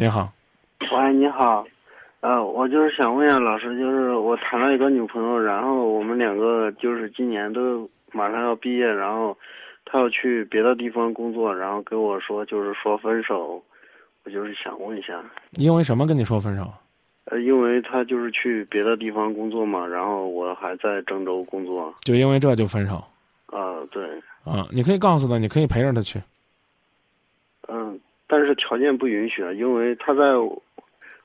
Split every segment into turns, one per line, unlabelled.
您好，
喂，你好，呃，我就是想问一下老师，就是我谈了一个女朋友，然后我们两个就是今年都马上要毕业，然后她要去别的地方工作，然后跟我说就是说分手，我就是想问一下，
因为什么跟你说分手？
呃，因为她就是去别的地方工作嘛，然后我还在郑州工作，
就因为这就分手？
啊、对，
啊，你可以告诉他，你可以陪着他去。
嗯，但是条件不允许，啊因为他在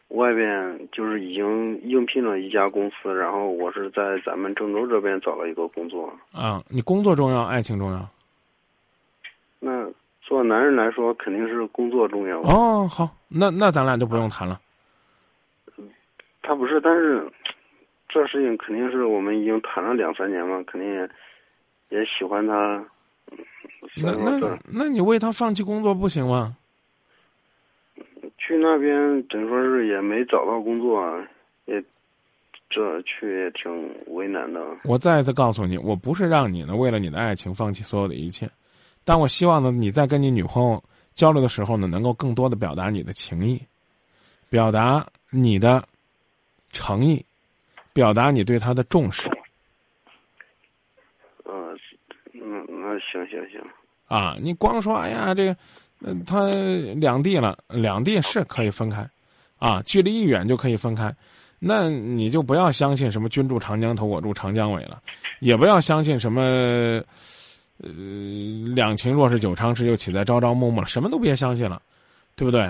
外边就是已经应聘了一家公司，然后我是在咱们郑州这边找了一个工作。
啊，你工作重要，爱情重要。
那做男人来说，肯定是工作重要？
哦，好，那那咱俩就不用谈了。
他不是，但是这事情肯定是我们已经谈了两三年嘛，肯定也也喜欢他。
那那那你为他放弃工作不行吗？
去那边等于说是也没找到工作，啊，也这去也挺为难的。
我再一次告诉你，我不是让你呢为了你的爱情放弃所有的一切，但我希望呢你在跟你女朋友交流的时候呢，能够更多的表达你的情意，表达你的诚意，表达你对她的重视
嗯，嗯，那行行行，
啊！你光说哎呀这个，嗯他两地了，两地是可以分开，啊，距离一远就可以分开。那你就不要相信什么“君住长江头，我住长江尾”了，也不要相信什么，呃，两情若是久长时，又岂在朝朝暮暮了，什么都别相信了，对不对？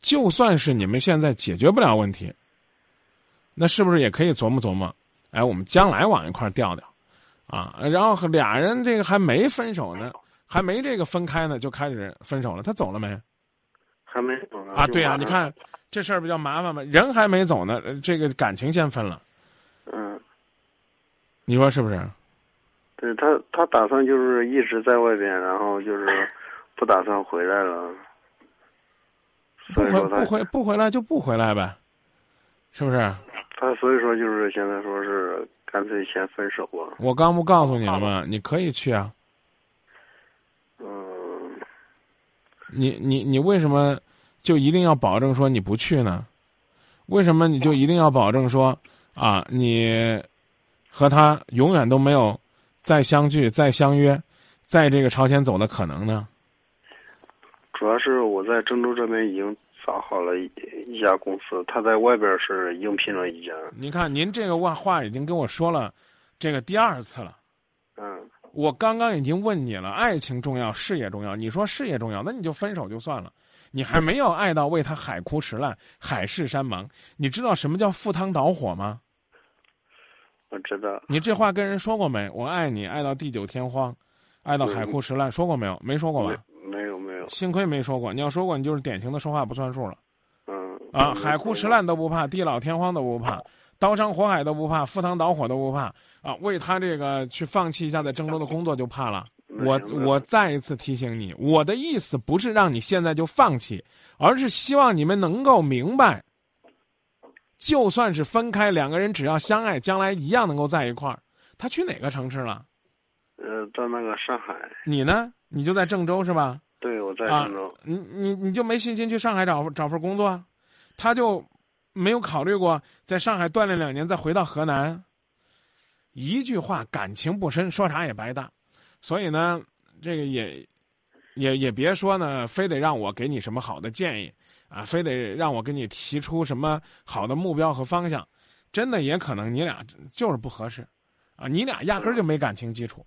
就算是你们现在解决不了问题，那是不是也可以琢磨琢磨？哎，我们将来往一块儿调调，啊，然后俩人这个还没分手呢，还没这个分开呢，就开始分手了。他走了没？
还没走呢。
啊，对呀、
就马上
你，看这事儿比较麻烦嘛，人还没走呢，呃这个感情先分了，
嗯，
你说是不是？
对他，他打算就是一直在外边，然后就是不打算回来了。
不回不回不回来就不回来呗，是不是？
他所以说就是现在说是干脆先分手啊。
我刚不告诉你了吗？你可以去啊，
嗯，
你你你为什么就一定要保证说你不去呢？为什么你就一定要保证说啊，你和他永远都没有再相聚、再相约、在这个朝前走的可能呢？
主要是我在郑州这边已经找好了一一家公司，他在外边是应聘了一家。
您看，您这个话话已经跟我说了，这个第二次了。我刚刚已经问你了，爱情重要，事业重要。你说事业重要，那你就分手就算了。你还没有爱到为他海枯石烂、海誓山盟。你知道什么叫赴汤蹈火吗？
我知道。
你这话跟人说过没？我爱你，爱到地久天荒，爱到海枯石烂，说过没有？没说过吧？
没有没有。
幸亏没说过。你要说过，你就是典型的说话不算数了。啊！
嗯
海枯石。烂都不怕，地老天荒都不怕，刀山火海都不怕，赴汤蹈火都不怕啊！为他这个去放弃一下在郑州的工作就怕了。我我再一次提醒你，我的意思不是让你现在就放弃，而是希望你们能够明白，就算是分开，两个人只要相爱，将来一样能够在一块儿。他去哪个城市了？
呃，在那个上海，
你呢？你就在郑州是吧？
对，我在
啊
郑州。
你你你就没信心去上海找找份工作啊？他就没有考虑过在上海锻炼两年再回到河南？一句话，感情不深，说啥也白搭。所以呢，这个也也也别说呢，非得让我给你什么好的建议啊，非得让我给你提出什么好的目标和方向。真的也可能你俩就是不合适啊，你俩压根儿就没感情基础，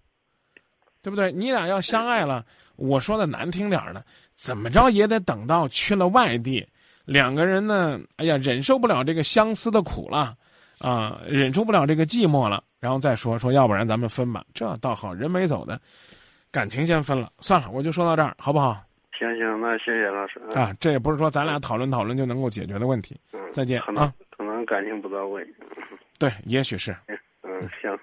对不对？你俩要相爱了，我说的难听点儿的，怎么着也得等到去了外地，两个人呢，哎呀，忍受不了这个相思的苦了，啊，忍受不了这个寂寞了，然后再说说，要不然咱们分吧。这倒好，人没走的，感情先分了，算了，我就说到这儿，好不好？
行行，那谢谢老师。
啊，这也不是说咱俩讨论讨论就能够解决的问题。
嗯，
再见
可能
啊
可能感情不到位。
对，也许是。
嗯，行。